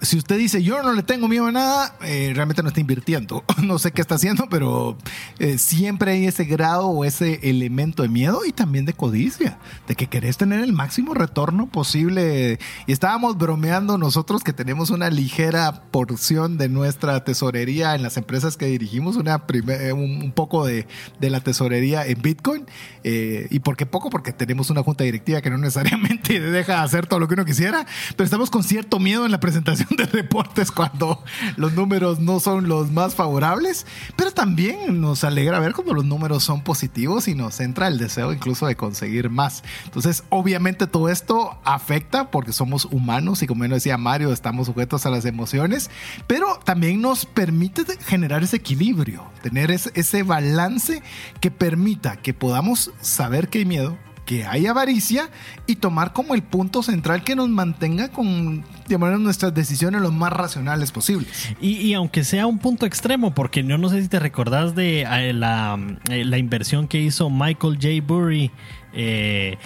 si usted dice yo no le tengo miedo a nada, eh, realmente no está invirtiendo. <laughs> No sé qué está haciendo, pero eh, siempre hay ese grado o ese elemento de miedo y también de codicia, de que querés tener el máximo retorno posible. Y estábamos bromeando nosotros que tenemos una ligera porción de nuestra tesorería en las empresas que dirigimos, una prime- un, un poco de, de la tesorería en Bitcoin. Eh, ¿Y por qué poco? Porque tenemos una junta directiva que no necesariamente <laughs> deja hacer todo lo que uno quisiera, pero estamos con cierto miedo en la presentación de reportes cuando los números no son los más favorables, pero también nos alegra ver cuando los números son positivos y nos entra el deseo incluso de conseguir más. Entonces, obviamente todo esto afecta porque somos humanos y como bien decía Mario, estamos sujetos a las emociones, pero también nos permite de- generar ese equilibrio, tener ese balance que permita que podamos saber que hay miedo, que hay avaricia y tomar como el punto central que nos mantenga con digamos, nuestras decisiones lo más racionales posibles. Y, y aunque sea un punto extremo, porque yo no sé si te recordás de eh, la, eh, la inversión que hizo Michael J. Burry, eh,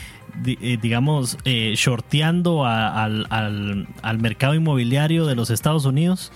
di- digamos, eh, shorteando al, al- al mercado inmobiliario de los Estados Unidos,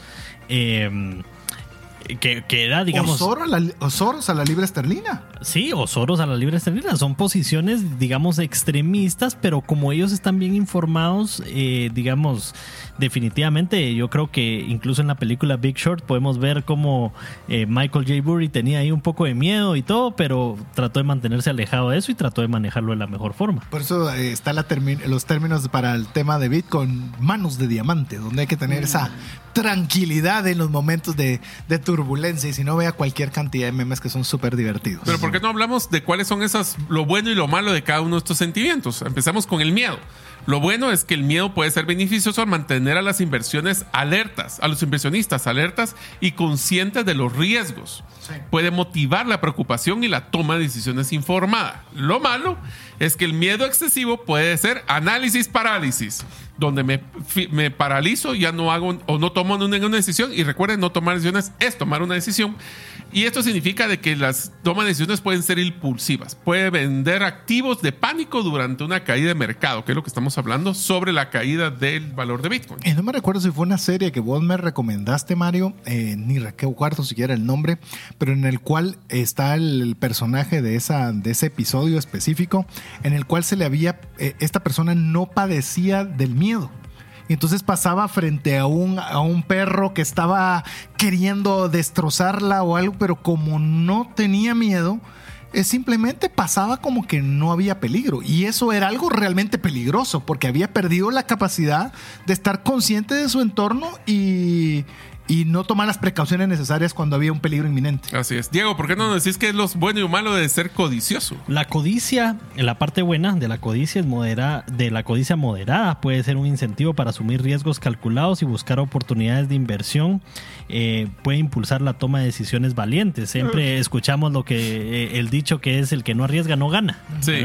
que, que era, digamos... o, Zoro a la, a libra esterlina. Sí, o Soros a la libre esterlina. Son posiciones, digamos, extremistas, pero como ellos están bien informados, eh, digamos, definitivamente yo creo que incluso en la película Big Short podemos ver cómo eh, Michael J. Burry tenía ahí un poco de miedo y todo, pero trató de mantenerse alejado de eso y trató de manejarlo de la mejor forma. Por eso eh, está la los términos para el tema de Bitcoin, manos de diamante, donde hay que tener esa tranquilidad en los momentos de, de turbulencia y si no vea cualquier cantidad de memes que son súper divertidos. Pero ¿por qué no hablamos de cuáles son esas, lo bueno y lo malo de cada uno de estos sentimientos? Empezamos con el miedo. Lo bueno es que el miedo puede ser beneficioso al mantener a las inversiones alertas, a los inversionistas alertas y conscientes de los riesgos. Puede motivar la preocupación y la toma de decisiones informada. Lo malo es que el miedo excesivo puede ser análisis parálisis, donde me, me paralizo, ya no hago o no tomo ninguna decisión. Y recuerden, no tomar decisiones es tomar una decisión. Y esto significa de que las tomas de decisiones pueden ser impulsivas. Puede vender activos de pánico durante una caída de mercado, que es lo que estamos hablando sobre la caída del valor de Bitcoin. Y no me recuerdo si fue una serie que vos me recomendaste, Mario, eh, ni recuerdo siquiera el nombre, pero en el cual está el, el personaje de, esa, de ese episodio específico, en el cual se le había, eh, esta persona no padecía del miedo. Y entonces pasaba frente a un, a un perro que estaba queriendo destrozarla o algo, pero como no tenía miedo, eh, simplemente pasaba como que no había peligro. Y eso era algo realmente peligroso, porque había perdido la capacidad de estar consciente de su entorno y, y no tomar las precauciones necesarias cuando había un peligro inminente. Así es. Diego, ¿por qué no nos decís qué es lo bueno y malo de ser codicioso? La codicia, la parte buena de la codicia es modera, de la codicia moderada puede ser un incentivo para asumir riesgos calculados y buscar oportunidades de inversión. Eh, puede impulsar la toma de decisiones valientes. Siempre escuchamos lo que eh, el dicho que es el que no arriesga no gana. Sí.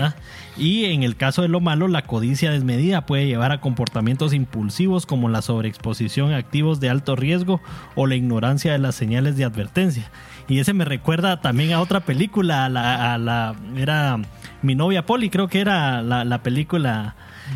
Y en el caso de lo malo, la codicia desmedida puede llevar a comportamientos impulsivos como la sobreexposición a activos de alto riesgo o la ignorancia de las señales de advertencia. Y ese me recuerda también a otra película, a la, a la- era Mi novia Polly, creo que era la, la película,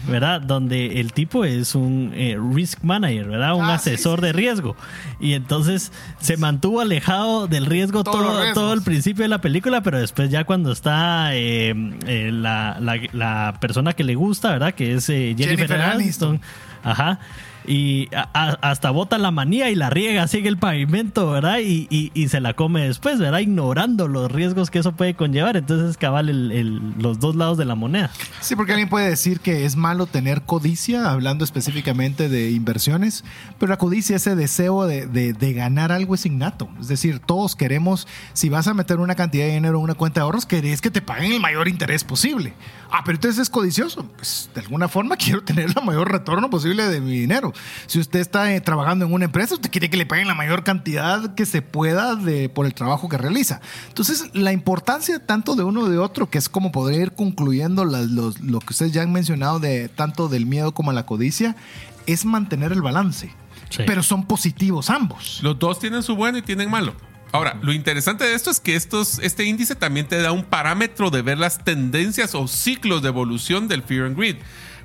¿verdad? Donde el tipo es un eh, risk manager, ¿verdad? Un Ah, sí, asesor de riesgo. Y entonces se mantuvo alejado del riesgo todo, todo el principio de la película, pero después ya cuando está eh, eh, la, la- la persona que le gusta, ¿verdad? Que es eh, Jennifer, Jennifer Aniston. Aniston. Ajá. Y hasta bota la manía y la riega en el pavimento, ¿verdad? Y, y- y se la come después, ¿verdad? Ignorando los riesgos que eso puede conllevar. Entonces, cabal, el- el- los dos lados de la moneda. Sí, porque alguien puede decir que es malo tener codicia, hablando específicamente de inversiones, pero la codicia, ese deseo de, de- de ganar algo es innato. Es decir, todos queremos, si vas a meter una cantidad de dinero en una cuenta de ahorros, querés que te paguen el mayor interés posible. Ah, pero entonces es codicioso. Pues de alguna forma <laughs> quiero tener el mayor retorno posible de mi dinero. si usted está eh, trabajando en una empresa, usted quiere que le paguen la mayor cantidad que se pueda de, por el trabajo que realiza. Entonces, la importancia tanto de uno de otro, que es como poder ir concluyendo las- los- lo que ustedes ya han mencionado de tanto del miedo como la codicia, es mantener el balance. Sí. Pero son positivos ambos. Los dos tienen su bueno y tienen malo. Ahora, lo interesante de esto es que estos, este índice también te da un parámetro de ver las tendencias o ciclos de evolución del Fear and Greed.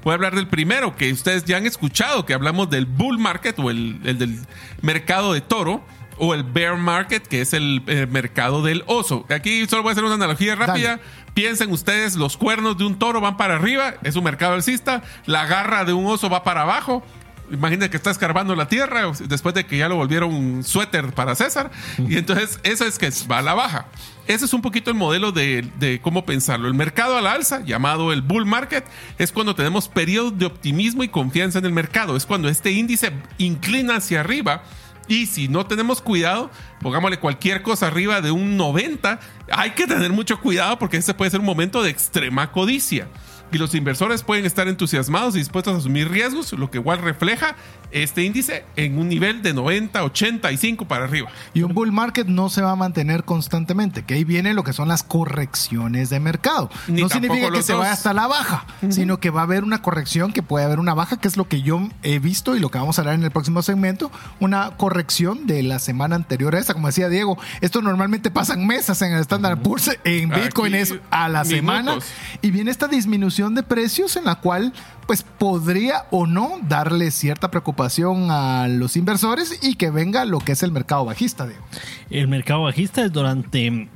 Voy a hablar del primero, que ustedes ya han escuchado, que hablamos del bull market o el, el del mercado de toro, o el bear market, que es el eh, mercado del oso. Aquí solo voy a hacer una analogía rápida. Dale. Piensen ustedes, los cuernos de un toro van para arriba, es un mercado alcista, la garra de un oso va para abajo. Imagínate que está escarbando la tierra después de que ya lo volvieron un suéter para César. Y entonces eso es que va a la baja. Ese es un poquito el modelo de, de cómo pensarlo. El mercado a la alza, llamado el bull market, es cuando tenemos periodos de optimismo y confianza en el mercado. Es cuando este índice inclina hacia arriba. Y si no tenemos cuidado, pongámosle cualquier cosa arriba de un 90, hay que tener mucho cuidado porque ese puede ser un momento de extrema codicia. Y los inversores pueden estar entusiasmados y dispuestos a asumir riesgos, lo que igual refleja este índice en un nivel de 90, 85 para arriba. Y un bull market no se va a mantener constantemente, que ahí viene lo que son las correcciones de mercado. Ni no significa que se dos. vaya hasta la baja, sino que va a haber una corrección, que puede haber una baja, que es lo que yo he visto y lo que vamos a hablar en el próximo segmento, una corrección de la semana anterior a esa. Como decía Diego, esto normalmente pasan mesas en el Standard Poor's, en Bitcoin Aquí, es a la minutos. semana. Y viene esta disminución de precios en la cual pues podría o no darle cierta preocupación a los inversores y que venga lo que es el mercado bajista, Diego. El mercado bajista es durante,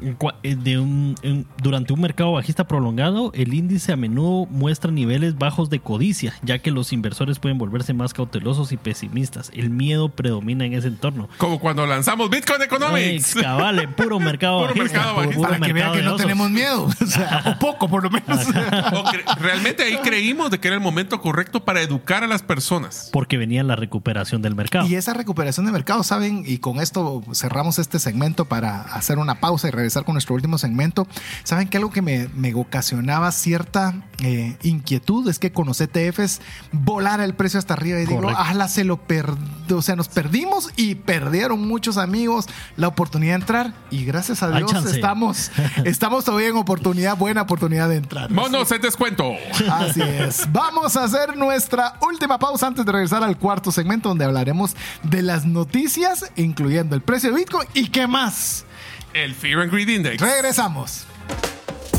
eh, de un, durante un mercado bajista prolongado, el índice a menudo muestra niveles bajos de codicia, ya que los inversores pueden volverse más cautelosos y pesimistas. El miedo predomina en ese entorno. Como cuando lanzamos Bitcoin Economics. Ex, cabale, puro <laughs> mercado Puro bajista. mercado bajista. puro Para que vean que no osos. tenemos miedo, <laughs> o, sea, o poco por lo menos. O realmente ahí creímos de que era el momento correcto para educar a las personas. Porque venía la recuperación del mercado. Y esa recuperación de mercado, ¿saben? Y con esto cerramos este segmento para hacer una pausa y regresar con nuestro último segmento. ¿Saben que algo que me, me ocasionaba cierta eh, inquietud es que con los ETFs volara el precio hasta arriba y digo, ala, se lo perdió. O sea, nos perdimos y perdieron muchos amigos la oportunidad de entrar. Y gracias a Dios estamos, <laughs> estamos todavía en oportunidad, buena oportunidad de entrar. Monos en descuento. Así es. Vamos a hacer nuestra última pausa antes de regresar al cuarto segmento donde hablaremos de las noticias, incluyendo el precio de Bitcoin y qué más. El Fear and Greed Index. Regresamos.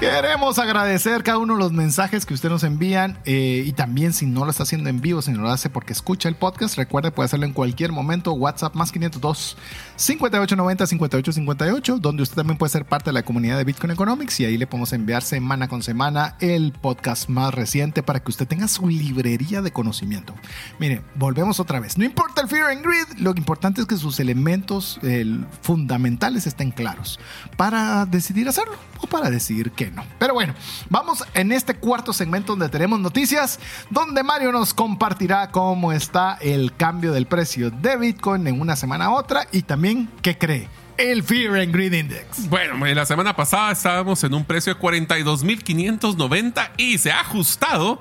Queremos agradecer cada uno de los mensajes que ustedes nos envían eh, y también si no lo está haciendo en vivo, si no lo hace porque escucha el podcast, recuerde puede hacerlo en cualquier momento, WhatsApp más 502 5890 5858, donde usted también puede ser parte de la comunidad de Bitcoin Economics y ahí le podemos enviar semana con semana el podcast más reciente para que usted tenga su librería de conocimiento. Mire, volvemos otra vez. No importa el Fear and Greed, lo importante es que sus elementos fundamentales estén claros para decidir hacerlo o para decidir que Pero bueno, vamos en este cuarto segmento donde tenemos noticias, donde Mario nos compartirá cómo está el cambio del precio de Bitcoin en una semana a otra y también qué cree el Fear and Greed Index. Bueno, la semana pasada estábamos en un precio de 42.590 y se ha ajustado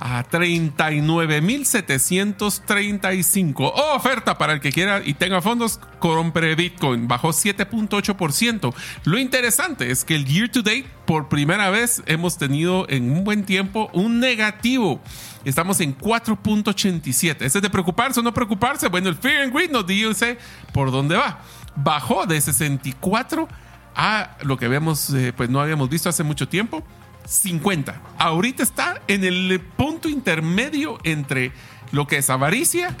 a 39.735. oferta para el que quiera y tenga fondos, compre Bitcoin. Bajó 7.8%. Lo interesante es que el year to date, por primera vez, hemos tenido en un buen tiempo un negativo. Estamos en 4.87. ¿Es de preocuparse o no preocuparse? Bueno, el Fear and Greed nos dice por dónde va. Bajó de 64 a lo que habíamos, eh, pues no habíamos visto hace mucho tiempo 50. Ahorita está en el punto intermedio entre lo que es avaricia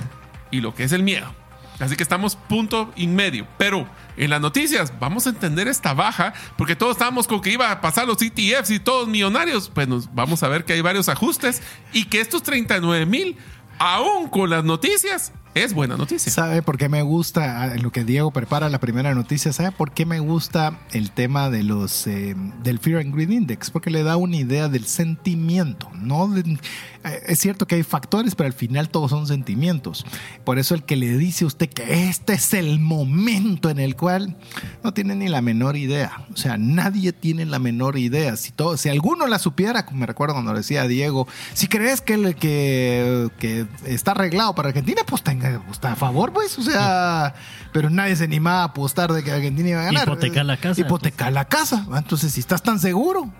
y lo que es el miedo. Así que estamos punto y medio. Pero en las noticias vamos a entender esta baja porque todos estábamos con que iba a pasar los ETFs y todos millonarios. Pues nos vamos a ver que hay varios ajustes y que estos 39 mil, aún con las noticias, es buena noticia. ¿Sabe por qué me gusta ah, lo que Diego prepara la primera noticia? ¿Sabe por qué me gusta el tema de los eh, del Fear and Greed Index? Porque le da una idea del sentimiento, no eh, es cierto que hay factores, pero al final todos son sentimientos. Por eso el que le dice a usted que este es el momento en el cual no tiene ni la menor idea. O sea, nadie tiene la menor idea. Si, todo, si alguno la supiera, me recuerdo cuando decía Diego, si crees que, que, que está arreglado para Argentina, pues tenga, está a favor, pues. O sea, pero nadie se animaba a apostar de que Argentina iba a ganar. Hipotecar la casa. Hipotecar la casa. Entonces, si estás tan seguro,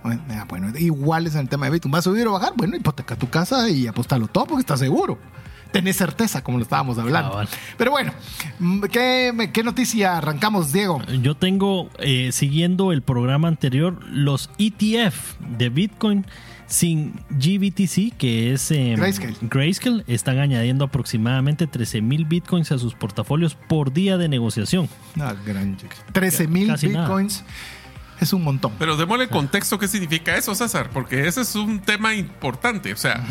bueno, igual es en el tema de Bitcoin. ¿Va a subir o bajar? Bueno, hipoteca tu casa y apostarlo todo porque estás seguro. Tenés certeza, como lo estábamos hablando. Pero bueno, ¿qué, ¿qué, noticia arrancamos, Diego? Yo tengo, eh, siguiendo el programa anterior, los ETF de Bitcoin sin GBTC, que es eh, Grayscale. están añadiendo aproximadamente 13 mil Bitcoins a sus portafolios por día de negociación. 13 mil Bitcoins es un montón. Pero démosle contexto qué significa eso, César, porque ese es un tema importante. O sea,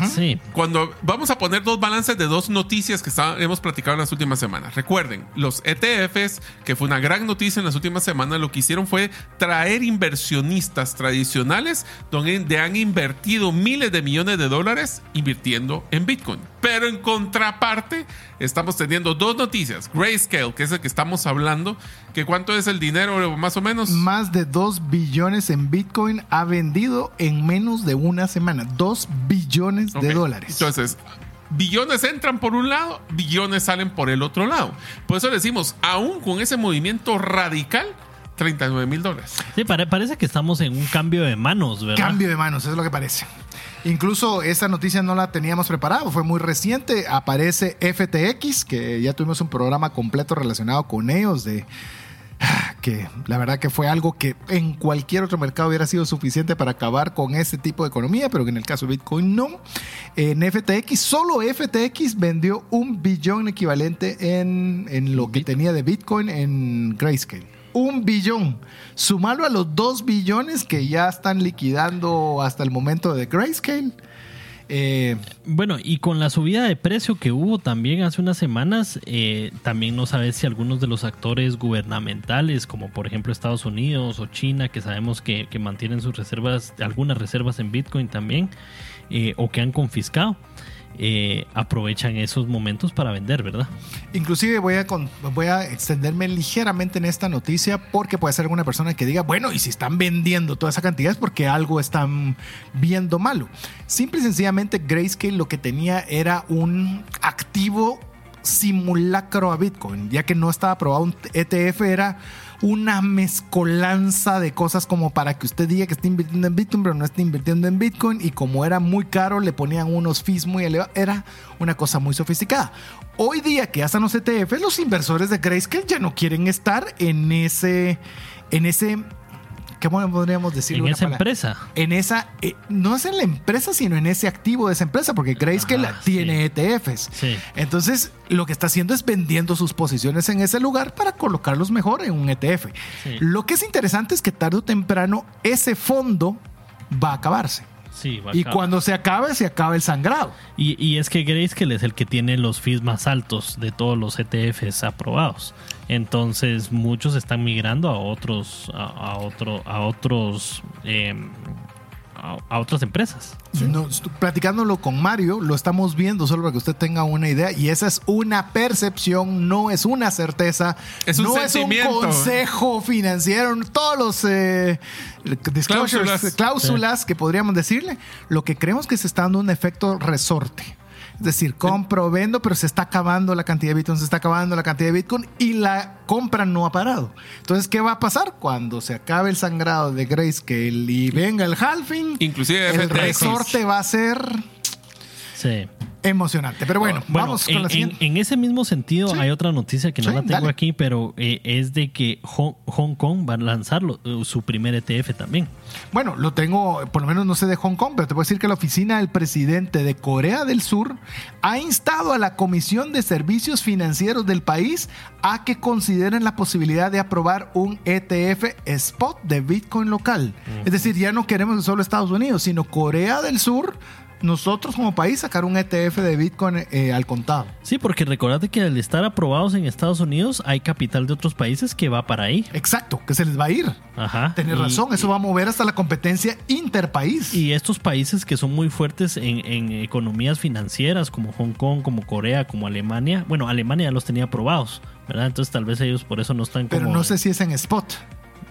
cuando vamos a poner dos balances de dos noticias que hemos platicado en las últimas semanas. Recuerden, los ETFs, que fue una gran noticia en las últimas semanas, lo que hicieron fue traer inversionistas tradicionales donde han invertido miles de millones de dólares invirtiendo en Bitcoin. Pero en contraparte, estamos teniendo dos noticias. Grayscale, que es el que estamos hablando, que cuánto es el dinero más o menos. Más de 2 billones en Bitcoin ha vendido en menos de una semana. 2 billones de dólares. Entonces, billones entran por un lado, billones salen por el otro lado. Por eso decimos, aún con ese movimiento radical, 39 mil dólares. Sí, parece que estamos en un cambio de manos, ¿verdad? Cambio de manos, es lo que parece. Incluso esa noticia no la teníamos preparada, fue muy reciente. Aparece FTX, que ya tuvimos un programa completo relacionado con ellos de <laughs> que la verdad que fue algo que en cualquier otro mercado hubiera sido suficiente para acabar con ese tipo de economía, pero que en el caso de Bitcoin no. En FTX, solo FTX vendió un billón equivalente en, en lo que tenía de Bitcoin en Grayscale un billón. Sumarlo a los dos billones que ya están liquidando hasta el momento de Grayscale. Eh, bueno, y con la subida de precio que hubo también hace unas semanas, eh, también no sabes si algunos de los actores gubernamentales, como por ejemplo Estados Unidos o China, que sabemos que, mantienen sus reservas, algunas reservas en Bitcoin también, eh, o que han confiscado. Eh, aprovechan esos momentos para vender, ¿verdad? Inclusive voy a, voy a extenderme ligeramente en esta noticia porque puede ser alguna persona que diga, bueno, y si están vendiendo toda esa cantidad es porque algo están viendo malo. Simple y sencillamente Grayscale lo que tenía era un activo simulacro a Bitcoin, ya que no estaba aprobado un ETF, era una mezcolanza de cosas como para que usted diga que está invirtiendo en Bitcoin, pero no está invirtiendo en Bitcoin. Y como era muy caro, le ponían unos fees muy elevados. Era una cosa muy sofisticada. Hoy día que están los ETFs, los inversores de Grayscale ya no quieren estar en ese, en ese ¿cómo podríamos decirlo? En esa empresa. En esa, eh, no es en la empresa, sino en ese activo de esa empresa, porque Grayscale que tiene ETFs. Entonces, lo que está haciendo es vendiendo sus posiciones en ese lugar para colocarlos mejor en un ETF. Lo que es interesante es que tarde o temprano ese fondo va a acabarse y cuando se acabe, se acaba el sangrado. Y, y, es que Grayscale es el que tiene los fees más altos de todos los ETFs aprobados. Entonces muchos están migrando a otros, a, otro, a otros, em, a, a otras empresas. No, platicándolo con Mario, lo estamos viendo solo para que usted tenga una idea. Y esa es una percepción, no es una certeza. Es un no sentimiento. es un consejo financiero. Todos los eh, disclosures, Cláusulas. cláusulas, que podríamos decirle. Lo que creemos que se está dando un efecto resorte. Es decir, compro, vendo, pero se está acabando la cantidad de Bitcoin, se está acabando la cantidad de Bitcoin y la compra no ha parado. Entonces, ¿qué va a pasar? Cuando se acabe el sangrado de Grayscale y venga el halving, Inclusive el FTX. resorte va a ser Sí. emocionante. Pero bueno, Bueno, vamos en, con la en- siguiente. en ese mismo sentido Sí. hay otra noticia que no Sí, la tengo dale. aquí, pero eh, es de que Hong, Hong Kong va a lanzar lo- eh, su primer ETF también. Bueno, lo tengo, por lo menos no sé de Hong Kong, pero te puedo decir que la oficina del presidente de Corea del Sur ha instado a la Comisión de Servicios Financieros del país a que consideren la posibilidad de aprobar un ETF spot de Bitcoin local. Es decir, ya no queremos solo Estados Unidos, sino Corea del Sur, nosotros como país sacar un ETF de Bitcoin eh, al contado. Sí, porque recordate que al estar aprobados en Estados Unidos hay capital de otros países que va para ahí. Exacto, que se les va a ir. Ajá. Tienes razón, eso va a mover hasta la competencia interpaís. Y estos países que son muy fuertes en, en economías financieras, como Hong Kong, como Corea, como Alemania, bueno, Alemania ya los tenía aprobados, ¿verdad? Entonces tal vez ellos por eso no están como... pero no sé si es en spot.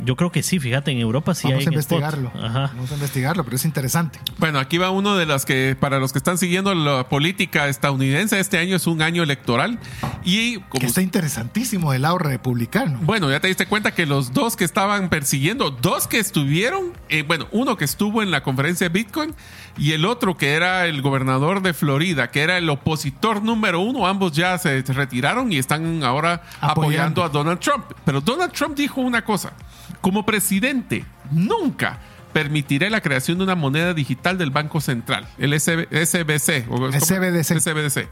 Yo creo que sí, fíjate, en Europa sí Vamos hay a en spot. investigarlo. Ajá. Vamos a investigarlo, pero es interesante. Bueno, aquí va uno de las que, para los que están siguiendo la política estadounidense, este año es un año electoral. Y como Que está interesantísimo del lado republicano. Bueno, ya te diste cuenta que los dos que estaban persiguiendo, dos que estuvieron, eh, bueno, uno que estuvo en la conferencia de Bitcoin y el otro que era el gobernador de Florida, que era el opositor número uno, ambos ya se retiraron y están ahora apoyando, Apoyando. a Donald Trump. Pero Donald Trump dijo una cosa, como presidente, nunca permitiré la creación de una moneda digital del Banco Central, el SB SBC. o- El CBDC. SBDC.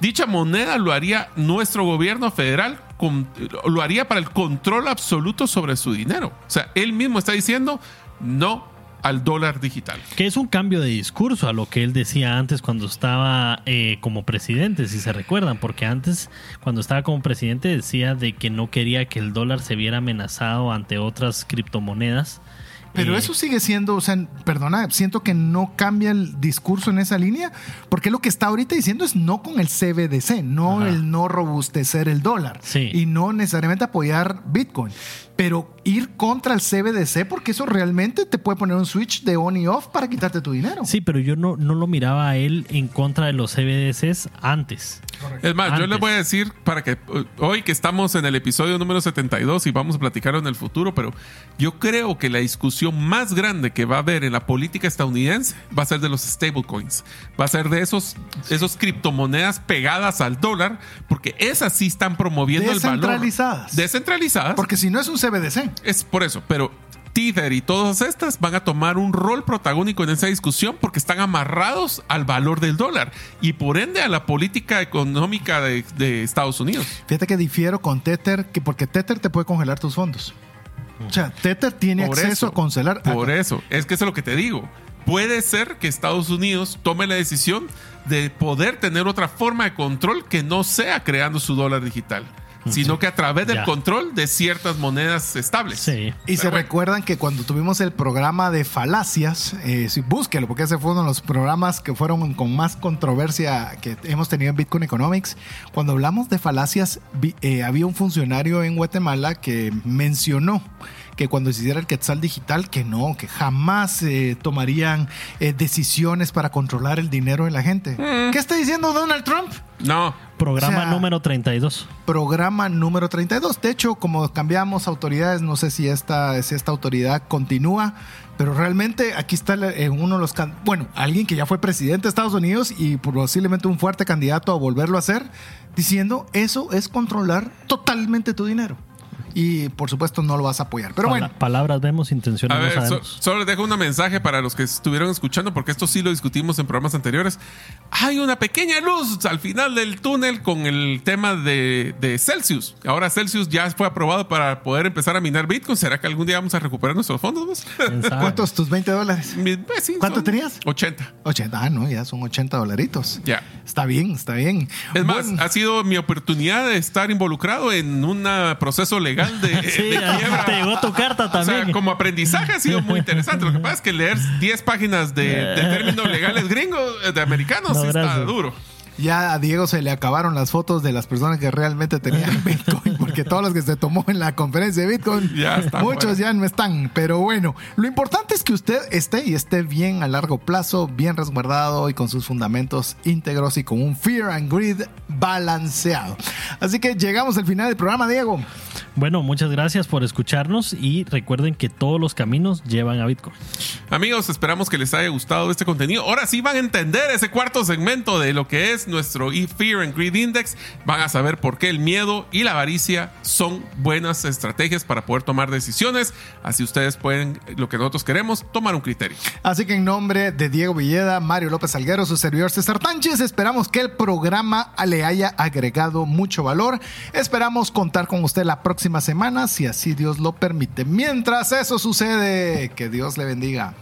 Dicha moneda lo haría nuestro gobierno federal, con- lo haría para el control absoluto sobre su dinero. O sea, él mismo está diciendo no al dólar digital. Que es un cambio de discurso a lo que él decía antes cuando estaba eh, como presidente, si se recuerdan, porque antes cuando estaba como presidente decía de que no quería que el dólar se viera amenazado ante otras criptomonedas. Pero Eh, eso sigue siendo, o sea, perdona, siento que no cambia el discurso en esa línea, porque lo que está ahorita diciendo es no con el CBDC, no Ajá. el no robustecer el dólar Sí. y no necesariamente apoyar Bitcoin, pero ir contra el CBDC porque eso realmente te puede poner un switch de on y off para quitarte tu dinero. Sí, pero yo no, no lo miraba a él en contra de los CBDCs antes. Es más, yo Antes. les voy a decir para que hoy que estamos en el episodio número 72 y vamos a platicarlo en el futuro, pero yo creo que la discusión más grande que va a haber en la política estadounidense va a ser de los stablecoins. Va a ser de esos, esos criptomonedas pegadas al dólar, porque esas sí están promoviendo el valor. Descentralizadas. Descentralizadas. Porque si no es un CBDC. Es por eso, pero Tether y todas estas van a tomar un rol protagónico en esa discusión porque están amarrados al valor del dólar y por ende a la política económica de, de Estados Unidos. Fíjate que difiero con Tether, que porque Tether te puede congelar tus fondos. O sea, Tether tiene Por acceso eso, a congelar. Por eso, es que eso es lo que te digo. Puede ser que Estados Unidos tome la decisión de poder tener otra forma de control que no sea creando su dólar digital, <laughs> sino que a través del Ya. control de ciertas monedas estables. Sí. Y se bueno. recuerdan que cuando tuvimos el programa de falacias, eh, sí, búsquelo, porque ese fue uno de los programas que fueron con más controversia que hemos tenido en Bitcoin Economics. Cuando hablamos de falacias, vi- eh, había un funcionario en Guatemala que mencionó que cuando se hiciera el quetzal digital, que no, que jamás eh, tomarían eh, decisiones para controlar el dinero de la gente. ¿Qué está diciendo Donald Trump? No, Programa O sea, número 32. programa número 32. De hecho, como cambiamos autoridades, no sé si esta, si esta autoridad continúa, pero realmente aquí está eh, uno de los... Bueno, alguien que ya fue presidente de Estados Unidos y posiblemente un fuerte candidato a volverlo a hacer, diciendo eso es controlar totalmente tu dinero. Y por supuesto no lo vas a apoyar. Pero bueno, palabras vemos, intenciones A no so- solo les dejo un mensaje para los que estuvieron escuchando, porque esto sí lo discutimos en programas anteriores. Hay una pequeña luz al final del túnel con el tema de, de Celsius. Ahora Celsius ya fue aprobado para poder empezar a minar Bitcoin. ¿Será que algún día vamos a recuperar nuestros fondos? pues? <laughs> ¿cuántos tus 20 dólares? Mi- pues sí, ¿Cuánto tenías? 80. 80. Ah, no, ya son 80 dolaritos. Ya. Está bien, está bien. Es más, Bueno, ha sido mi oportunidad de estar involucrado en un proceso legal señal de, <laughs> Sí, de quiebra. te llegó tu carta O también. sea, como aprendizaje ha sido muy interesante. Lo que pasa es que leer 10 páginas de, de <laughs> términos legales gringos, de americanos, No, sí está duro. Ya a Diego se le acabaron las fotos de las personas que realmente tenían <laughs> Bitcoin, porque todos los que se tomó en la conferencia de Bitcoin, Ya está muchos fuera. ya no están. Pero bueno, lo importante es que usted esté y esté bien a largo plazo, bien resguardado y con sus fundamentos íntegros y con un Fear and Greed balanceado. Así que llegamos al final del programa, Diego. Bueno, muchas gracias por escucharnos y recuerden que todos los caminos llevan a Bitcoin. Amigos, esperamos que les haya gustado este contenido. Ahora sí van a entender ese cuarto segmento de lo que es nuestro E Fear and Greed Index. Van a saber por qué el miedo y la avaricia son buenas estrategias para poder tomar decisiones. Así ustedes pueden, lo que nosotros queremos, tomar un criterio. Así que en nombre de Diego Villeda, Mario López Alguero, su servidor César Tánchez, esperamos que el programa le haya agregado mucho valor. Esperamos contar con usted la próxima semana, si así Dios lo permite. Mientras eso sucede, que Dios le bendiga.